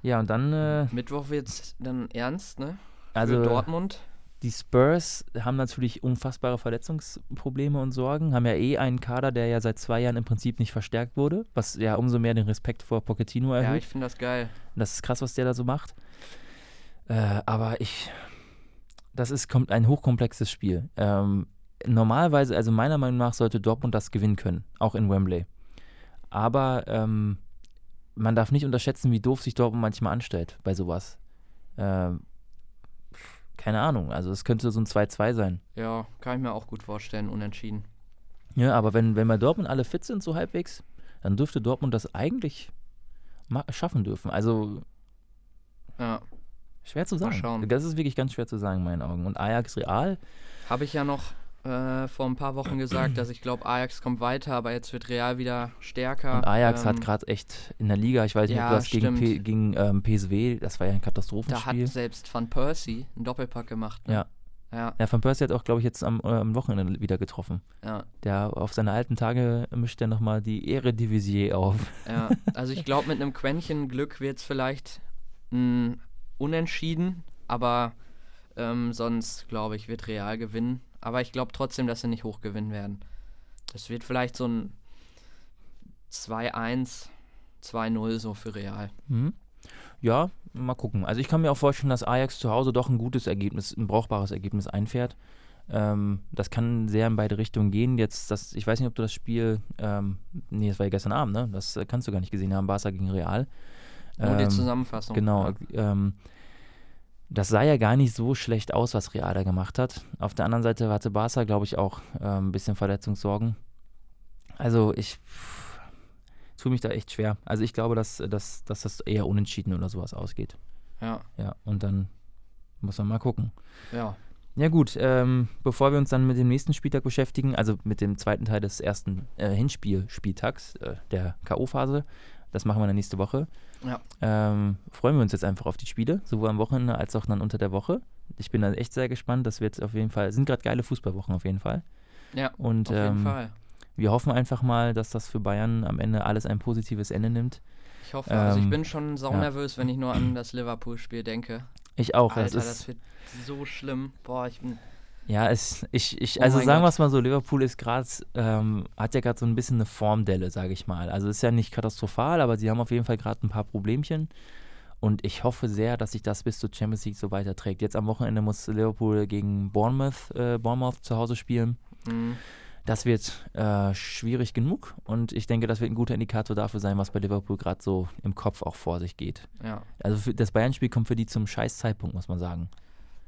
Speaker 1: Ja, und dann, äh,
Speaker 2: Mittwoch wird es dann ernst, ne?
Speaker 1: also
Speaker 2: Für Dortmund.
Speaker 1: die Spurs haben natürlich unfassbare Verletzungsprobleme und Sorgen, haben ja eh einen Kader, der ja seit zwei Jahren im Prinzip nicht verstärkt wurde, was ja umso mehr den Respekt vor Pochettino
Speaker 2: Ja,
Speaker 1: erhöht.
Speaker 2: ich finde das geil.
Speaker 1: Das ist krass, was der da so macht. Äh, aber ich, das ist kommt ein hochkomplexes Spiel. Ähm, normalerweise, also meiner Meinung nach, sollte Dortmund das gewinnen können, auch in Wembley. Aber ähm, man darf nicht unterschätzen, wie doof sich Dortmund manchmal anstellt bei sowas. Ähm, keine Ahnung, also es könnte so ein 2-2 sein.
Speaker 2: Ja, kann ich mir auch gut vorstellen, unentschieden.
Speaker 1: Ja, aber wenn, wenn bei Dortmund alle fit sind, so halbwegs, dann dürfte Dortmund das eigentlich schaffen dürfen. Also
Speaker 2: Ja,
Speaker 1: Schwer zu sagen.
Speaker 2: schauen.
Speaker 1: Das ist wirklich ganz schwer zu sagen in meinen Augen. Und Ajax Real,
Speaker 2: habe ich ja noch äh, vor ein paar Wochen gesagt, dass ich glaube, Ajax kommt weiter, aber jetzt wird Real wieder stärker.
Speaker 1: und Ajax hat
Speaker 2: Ähm,
Speaker 1: gerade echt in der Liga, ich weiß nicht,
Speaker 2: ja,
Speaker 1: das gegen, P, gegen ähm, PSW, das war ja ein
Speaker 2: Da
Speaker 1: Katastrophenspiel.
Speaker 2: hat selbst Van Persie einen Doppelpack gemacht. Ne?
Speaker 1: Ja.
Speaker 2: Ja,
Speaker 1: Ja, Van Persie hat auch, glaube ich, jetzt am, äh, am Wochenende wieder getroffen.
Speaker 2: ja,
Speaker 1: Der auf seine alten Tage mischt er nochmal die Eredivisie auf.
Speaker 2: ja. Also ich glaube, mit einem Quäntchen Glück wird es vielleicht ein Unentschieden, aber ähm, sonst glaube ich, wird Real gewinnen. Aber ich glaube trotzdem, dass sie nicht hoch gewinnen werden. Das wird vielleicht so ein 2-1, 2-0 so für Real.
Speaker 1: Mhm. Ja, mal gucken. Also ich kann mir auch vorstellen, dass Ajax zu Hause doch ein gutes Ergebnis, ein brauchbares Ergebnis einfährt. Ähm, das kann sehr in beide Richtungen gehen. Jetzt, das, ich weiß nicht, ob du das Spiel, ähm, nee, das war ja gestern Abend, ne? Das äh, kannst du gar nicht gesehen haben, Barca gegen Real.
Speaker 2: Nur die
Speaker 1: Ähm,
Speaker 2: Zusammenfassung.
Speaker 1: Genau. Ähm, das sah ja gar nicht so schlecht aus, was Real da gemacht hat. Auf der anderen Seite hatte Barca, glaube ich, auch ähm, ein bisschen Verletzungssorgen. Also ich tue mich da echt schwer. Also ich glaube, dass, dass, dass das eher unentschieden oder sowas ausgeht.
Speaker 2: Ja,
Speaker 1: Ja, und dann muss man mal gucken.
Speaker 2: ja.
Speaker 1: Ja gut, ähm, bevor wir uns dann mit dem nächsten Spieltag beschäftigen, also mit dem zweiten Teil des ersten äh, Hinspiel-Spieltags, äh, der K.O.-Phase, das machen wir dann nächste Woche,
Speaker 2: Ja.
Speaker 1: ähm, freuen wir uns jetzt einfach auf die Spiele, sowohl am Wochenende als auch dann unter der Woche. Ich bin da echt sehr gespannt, das wird auf jeden Fall, sind gerade geile Fußballwochen auf jeden Fall.
Speaker 2: Ja,
Speaker 1: Und
Speaker 2: auf jeden
Speaker 1: ähm,
Speaker 2: Fall.
Speaker 1: wir hoffen einfach mal, dass das für Bayern am Ende alles ein positives Ende nimmt.
Speaker 2: Ich hoffe, also ich
Speaker 1: ähm,
Speaker 2: bin schon saunervös, wenn ich nur an das Liverpool-Spiel denke.
Speaker 1: Ich auch.
Speaker 2: Alter,
Speaker 1: ist,
Speaker 2: das wird so schlimm. Boah, ich bin.
Speaker 1: Ja, es, ich, ich,
Speaker 2: Oh
Speaker 1: also sagen wir es mal so, Liverpool ist gerade, ähm, hat ja gerade so ein bisschen eine Formdelle, sage ich mal. Also ist ja nicht katastrophal, aber sie haben auf jeden Fall gerade ein paar Problemchen. Und ich hoffe sehr, dass sich das bis zur Champions League so weiterträgt. Jetzt am Wochenende muss Liverpool gegen Bournemouth, äh, Bournemouth zu Hause spielen.
Speaker 2: Mh,
Speaker 1: Das wird äh, schwierig genug und ich denke, das wird ein guter Indikator dafür sein, was bei Liverpool gerade so im Kopf auch vor sich geht.
Speaker 2: ja.
Speaker 1: Also das Bayern-Spiel kommt für die zum scheiß Zeitpunkt, muss man sagen.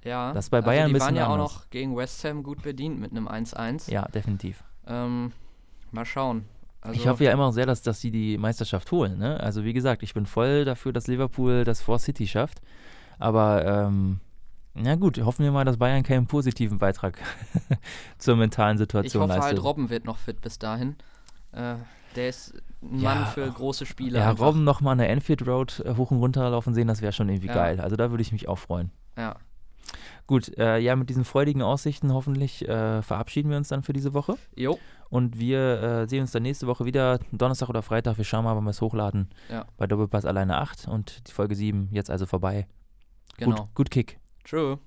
Speaker 2: Ja.
Speaker 1: Das bei Bayern
Speaker 2: also die waren ja auch
Speaker 1: anders.
Speaker 2: noch gegen West Ham gut bedient mit einem 1-1.
Speaker 1: Ja, definitiv.
Speaker 2: Ähm, mal schauen. Also,
Speaker 1: ich hoffe ja immer noch sehr, dass, dass sie die Meisterschaft holen. Ne? Also wie gesagt, ich bin voll dafür, dass Liverpool das vor City schafft. Aber ähm, na gut, hoffen wir mal, dass Bayern keinen positiven Beitrag zur mentalen
Speaker 2: ich
Speaker 1: Situation
Speaker 2: hoffe
Speaker 1: leistet.
Speaker 2: halt, Robben wird noch fit bis dahin. Äh, der ist ein
Speaker 1: Ja,
Speaker 2: Mann für große Spiele.
Speaker 1: ja,
Speaker 2: einfach.
Speaker 1: Robben nochmal an der Enfield Road äh, hoch und runter laufen sehen, das wäre schon irgendwie
Speaker 2: Ja.
Speaker 1: geil. Also da würde ich mich auch freuen.
Speaker 2: Ja.
Speaker 1: Gut, äh, ja, mit diesen freudigen Aussichten hoffentlich äh, verabschieden wir uns dann für diese Woche.
Speaker 2: Jo.
Speaker 1: Und wir äh, sehen uns dann nächste Woche wieder, Donnerstag oder Freitag. Wir schauen mal, wann wir es hochladen.
Speaker 2: Ja.
Speaker 1: Bei Doppelpass alleine 8 und die Folge 7 jetzt also vorbei.
Speaker 2: Genau.
Speaker 1: Gut, gut Kick.
Speaker 2: True.